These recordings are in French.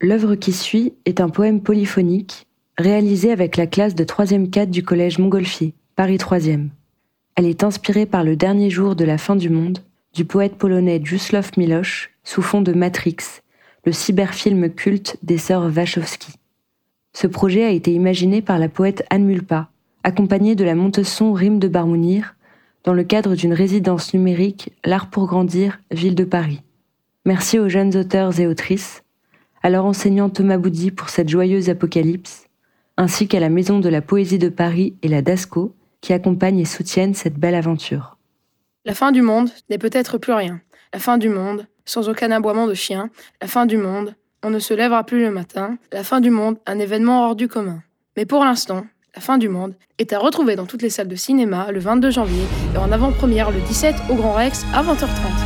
L'œuvre qui suit est un poème polyphonique réalisé avec la classe de 3e 4 du collège Montgolfier, Paris 3e. Elle est inspirée par le dernier jour de la fin du monde du poète polonais Jusław Milosz sous fond de Matrix, le cyberfilm culte des sœurs Wachowski. Ce projet a été imaginé par la poète Anne Mulpa, accompagnée de la monte-son Rime de Barmounir, dans le cadre d'une résidence numérique L'Art pour Grandir, Ville de Paris. Merci aux jeunes auteurs et autrices, à leur enseignant Thomas Boudy pour cette joyeuse apocalypse, ainsi qu'à la Maison de la Poésie de Paris et la DASCO, qui accompagnent et soutiennent cette belle aventure. La fin du monde n'est peut-être plus rien. La fin du monde, sans aucun aboiement de chien. La fin du monde, on ne se lèvera plus le matin. La fin du monde, un événement hors du commun. Mais pour l'instant, la fin du monde est à retrouver dans toutes les salles de cinéma le 22 janvier et en avant-première le 17 au Grand Rex à 20h30.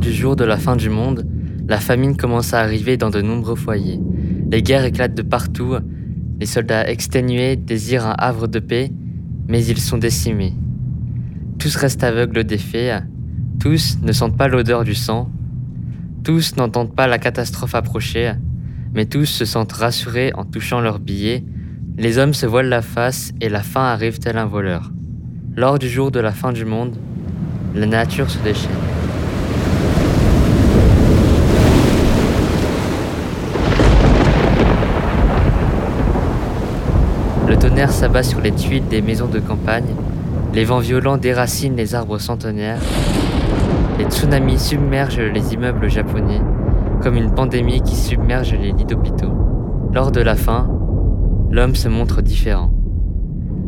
Du jour de la fin du monde, la famine commence à arriver dans de nombreux foyers. Les guerres éclatent de partout, les soldats exténués désirent un havre de paix, mais ils sont décimés. Tous restent aveugles des faits, tous ne sentent pas l'odeur du sang, tous n'entendent pas la catastrophe approcher, mais tous se sentent rassurés en touchant leurs billets. Les hommes se voilent la face et la fin arrive tel un voleur. Lors du jour de la fin du monde, la nature se déchaîne. Le tonnerre s'abat sur les tuiles des maisons de campagne, les vents violents déracinent les arbres centenaires, les tsunamis submergent les immeubles japonais, comme une pandémie qui submerge les lits d'hôpitaux. Lors de la fin, l'homme se montre différent.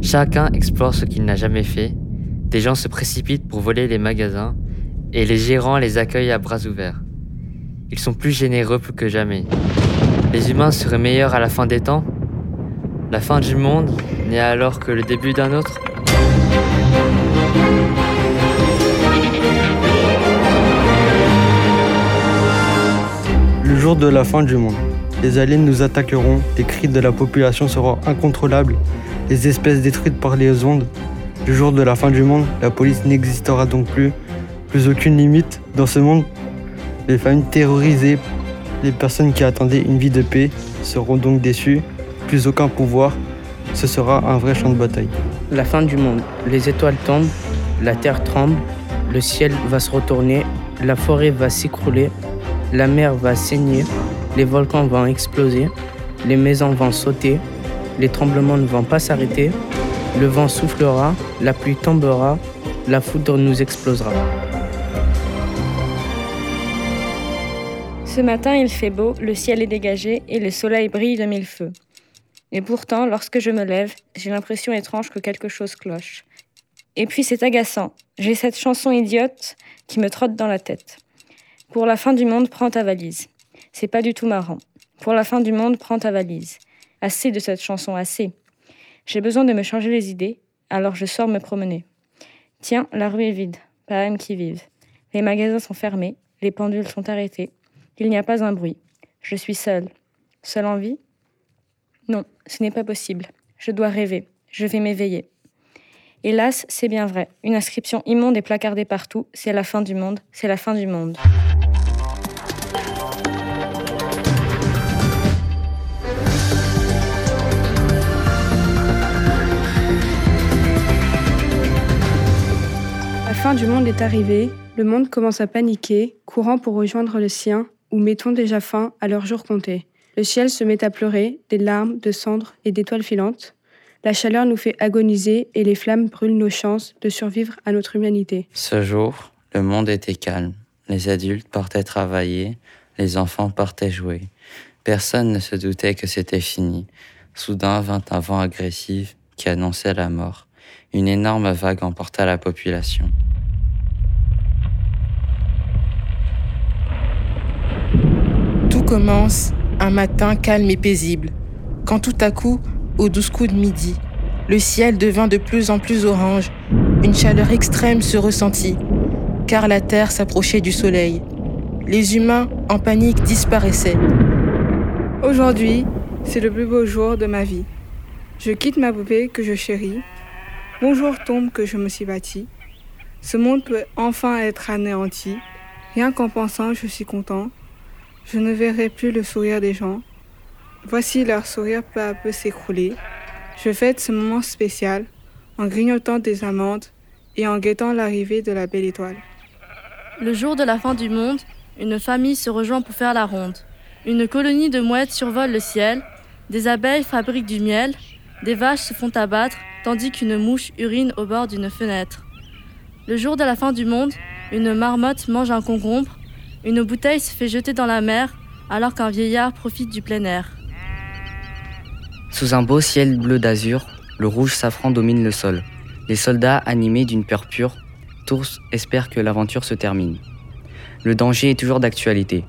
Chacun explore ce qu'il n'a jamais fait, des gens se précipitent pour voler les magasins, et les gérants les accueillent à bras ouverts. Ils sont plus généreux que jamais. Les humains seraient meilleurs à la fin des temps? La fin du monde n'est alors que le début d'un autre Le jour de la fin du monde. Les aliens nous attaqueront, les cris de la population seront incontrôlables, les espèces détruites par les ondes. Le jour de la fin du monde, la police n'existera donc plus, plus aucune limite dans ce monde. Les familles terrorisées, les personnes qui attendaient une vie de paix seront donc déçues plus aucun pouvoir, ce sera un vrai champ de bataille. La fin du monde. Les étoiles tombent, la terre tremble, le ciel va se retourner, la forêt va s'écrouler, la mer va saigner, les volcans vont exploser, les maisons vont sauter, les tremblements ne vont pas s'arrêter, le vent soufflera, la pluie tombera, la foudre nous explosera. Ce matin, il fait beau, le ciel est dégagé et le soleil brille de mille feux. Et pourtant, lorsque je me lève, j'ai l'impression étrange que quelque chose cloche. Et puis c'est agaçant. J'ai cette chanson idiote qui me trotte dans la tête. Pour la fin du monde, prends ta valise. C'est pas du tout marrant. Pour la fin du monde, prends ta valise. Assez de cette chanson, assez. J'ai besoin de me changer les idées, alors je sors me promener. Tiens, la rue est vide, pas âme qui vive. Les magasins sont fermés, les pendules sont arrêtées. Il n'y a pas un bruit. Je suis seule. Seule en vie? Non, ce n'est pas possible. Je dois rêver. Je vais m'éveiller. Hélas, c'est bien vrai. Une inscription immonde et placardée partout. C'est la fin du monde. C'est la fin du monde. La fin du monde est arrivée. Le monde commence à paniquer, courant pour rejoindre le sien, ou mettons déjà fin à leur jour compté. Le ciel se met à pleurer, des larmes, de cendres et d'étoiles filantes. La chaleur nous fait agoniser et les flammes brûlent nos chances de survivre à notre humanité. Ce jour, le monde était calme. Les adultes partaient travailler, les enfants partaient jouer. Personne ne se doutait que c'était fini. Soudain vint un vent agressif qui annonçait la mort. Une énorme vague emporta la population. commence un matin calme et paisible, quand tout à coup, au douze coups de midi, le ciel devint de plus en plus orange, une chaleur extrême se ressentit, car la Terre s'approchait du Soleil. Les humains, en panique, disparaissaient. Aujourd'hui, c'est le plus beau jour de ma vie. Je quitte ma poupée que je chéris. Bonjour tombe que je me suis bâti. Ce monde peut enfin être anéanti. Rien qu'en pensant, je suis content. Je ne verrai plus le sourire des gens. Voici leur sourire peu à peu s'écrouler. Je fête ce moment spécial en grignotant des amandes et en guettant l'arrivée de la belle étoile. Le jour de la fin du monde, une famille se rejoint pour faire la ronde. Une colonie de mouettes survole le ciel, des abeilles fabriquent du miel, des vaches se font abattre, tandis qu'une mouche urine au bord d'une fenêtre. Le jour de la fin du monde, une marmotte mange un concombre, une bouteille se fait jeter dans la mer, alors qu'un vieillard profite du plein air. Sous un beau ciel bleu d'azur, le rouge safran domine le sol. Les soldats, animés d'une peur pure, tous espèrent que l'aventure se termine. Le danger est toujours d'actualité.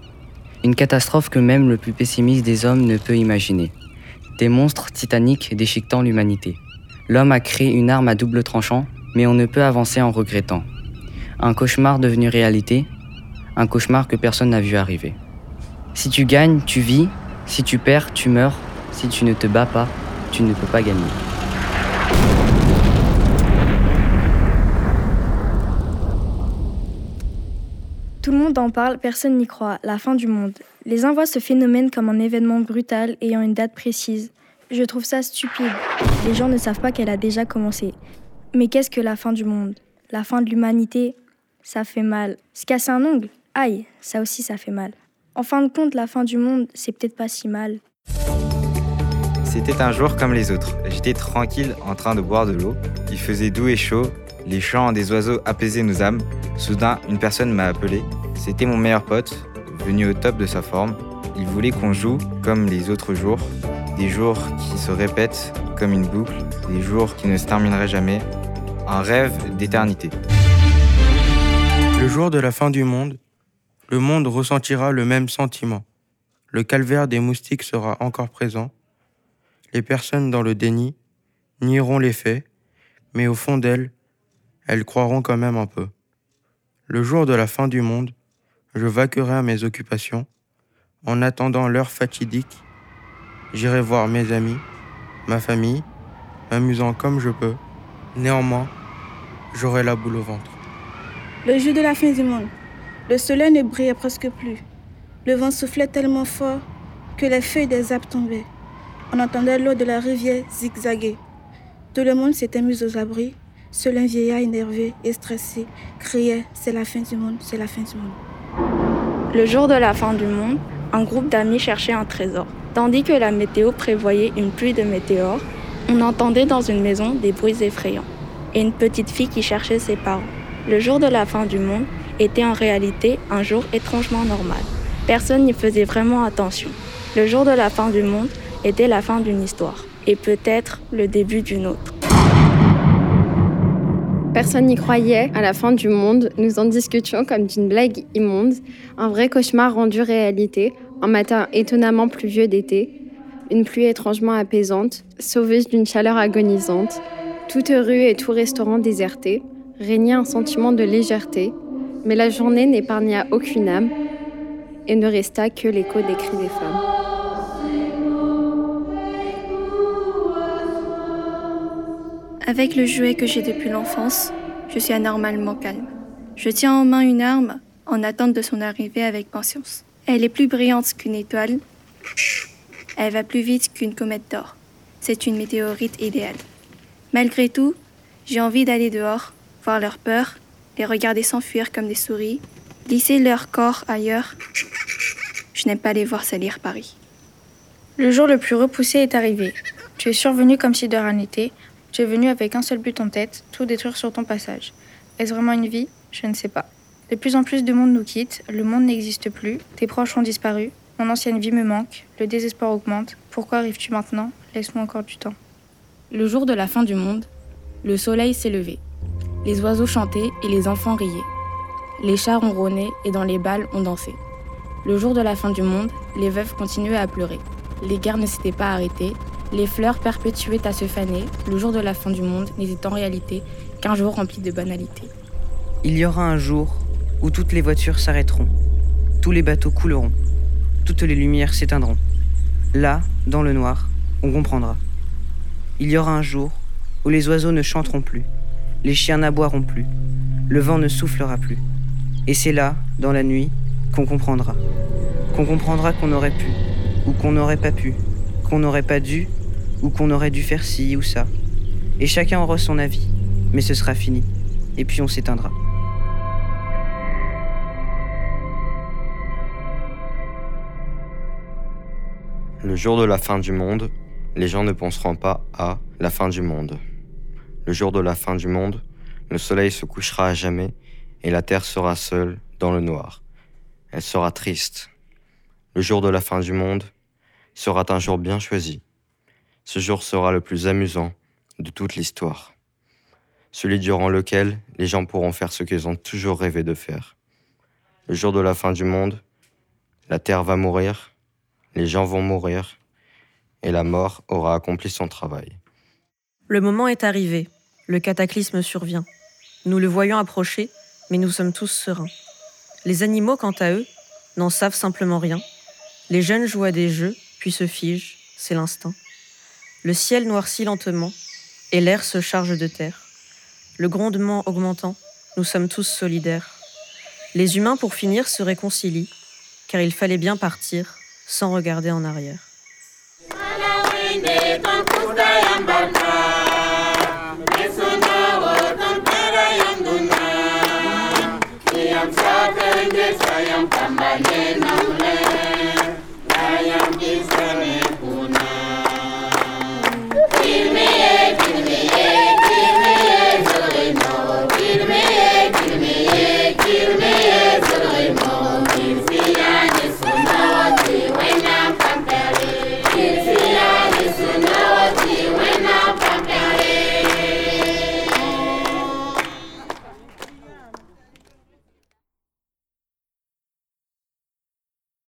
Une catastrophe que même le plus pessimiste des hommes ne peut imaginer. Des monstres titaniques déchiquetant l'humanité. L'homme a créé une arme à double tranchant, mais on ne peut avancer en regrettant. Un cauchemar devenu réalité, un cauchemar que personne n'a vu arriver. Si tu gagnes, tu vis, si tu perds, tu meurs, si tu ne te bats pas, tu ne peux pas gagner. Tout le monde en parle, personne n'y croit. La fin du monde. Les uns voient ce phénomène comme un événement brutal ayant une date précise. Je trouve ça stupide. Les gens ne savent pas qu'elle a déjà commencé. Mais qu'est-ce que la fin du monde? La fin de l'humanité? Ça fait mal. Se casser un ongle? Aïe, ça aussi ça fait mal. En fin de compte, la fin du monde, c'est peut-être pas si mal. C'était un jour comme les autres. J'étais tranquille en train de boire de l'eau. Il faisait doux et chaud. Les chants des oiseaux apaisaient nos âmes. Soudain, une personne m'a appelé. C'était mon meilleur pote, venu au top de sa forme. Il voulait qu'on joue comme les autres jours. Des jours qui se répètent comme une boucle. Des jours qui ne se termineraient jamais. Un rêve d'éternité. Le jour de la fin du monde, le monde ressentira le même sentiment. Le calvaire des moustiques sera encore présent. Les personnes dans le déni nieront les faits, mais au fond d'elles, elles croiront quand même un peu. Le jour de la fin du monde, je vaquerai à mes occupations. En attendant l'heure fatidique, j'irai voir mes amis, ma famille, m'amusant comme je peux. Néanmoins, j'aurai la boule au ventre. Le jour de la fin du monde, le soleil ne brillait presque plus. Le vent soufflait tellement fort que les feuilles des arbres tombaient. On entendait l'eau de la rivière zigzaguer. Tout le monde s'était mis aux abris. Seul un vieillard énervé et stressé criait C'est la fin du monde, c'est la fin du monde. Le jour de la fin du monde, un groupe d'amis cherchait un trésor. Tandis que la météo prévoyait une pluie de météores, on entendait dans une maison des bruits effrayants et une petite fille qui cherchait ses parents. Le jour de la fin du monde était en réalité un jour étrangement normal. Personne n'y faisait vraiment attention. Le jour de la fin du monde était la fin d'une histoire et peut-être le début d'une autre. Personne n'y croyait à la fin du monde, nous en discutions comme d'une blague immonde, un vrai cauchemar rendu réalité, un matin étonnamment pluvieux d'été, une pluie étrangement apaisante, sauveuse d'une chaleur agonisante, toute rue et tout restaurant déserté, régnait un sentiment de légèreté, mais la journée n'épargna aucune âme et ne resta que l'écho des cris des femmes. Avec le jouet que j'ai depuis l'enfance, je suis anormalement calme. Je tiens en main une arme en attente de son arrivée avec patience. Elle est plus brillante qu'une étoile. Elle va plus vite qu'une comète d'or. C'est une météorite idéale. Malgré tout, j'ai envie d'aller dehors, voir leur peur, les regarder s'enfuir comme des souris, glisser leur corps ailleurs. Je n'aime pas les voir salir Paris. Le jour le plus repoussé est arrivé. Tu es survenu comme si de rien n'était. Tu es venu avec un seul but en tête, tout détruire sur ton passage. Est-ce vraiment une vie? Je ne sais pas. De plus en plus de monde nous quitte, le monde n'existe plus, tes proches ont disparu, mon ancienne vie me manque, le désespoir augmente. Pourquoi arrives-tu maintenant? Laisse-moi encore du temps. Le jour de la fin du monde, le soleil s'est levé. Les oiseaux chantaient et les enfants riaient. Les chats ronronnaient et dans les balles on dansait. Le jour de la fin du monde, les veuves continuaient à pleurer. Les guerres ne s'étaient pas arrêtées. Les fleurs perpétuaient à se faner. Le jour de la fin du monde n'était en réalité qu'un jour rempli de banalités. Il y aura un jour où toutes les voitures s'arrêteront, tous les bateaux couleront, toutes les lumières s'éteindront. Là, dans le noir, on comprendra. Il y aura un jour où les oiseaux ne chanteront plus, les chiens n'aboieront plus, le vent ne soufflera plus. Et c'est là, dans la nuit, qu'on comprendra. Qu'on comprendra qu'on aurait pu, ou qu'on n'aurait pas pu, qu'on n'aurait pas dû, ou qu'on aurait dû faire ci ou ça. Et chacun aura son avis, mais ce sera fini, et puis on s'éteindra. Le jour de la fin du monde, les gens ne penseront pas à la fin du monde. Le jour de la fin du monde, le soleil se couchera à jamais et la terre sera seule dans le noir. Elle sera triste. Le jour de la fin du monde sera un jour bien choisi. Ce jour sera le plus amusant de toute l'histoire. Celui durant lequel les gens pourront faire ce qu'ils ont toujours rêvé de faire. Le jour de la fin du monde, la terre va mourir, les gens vont mourir et la mort aura accompli son travail. Le moment est arrivé, le cataclysme survient. Nous le voyons approcher, mais nous sommes tous sereins. Les animaux, quant à eux, n'en savent simplement rien. Les jeunes jouent à des jeux, puis se figent, c'est l'instinct. Le ciel noircit lentement, et l'air se charge de terre. Le grondement augmentant, nous sommes tous solidaires. Les humains, pour finir, se réconcilient, car il fallait bien partir, sans regarder en arrière. Kambalena Mule.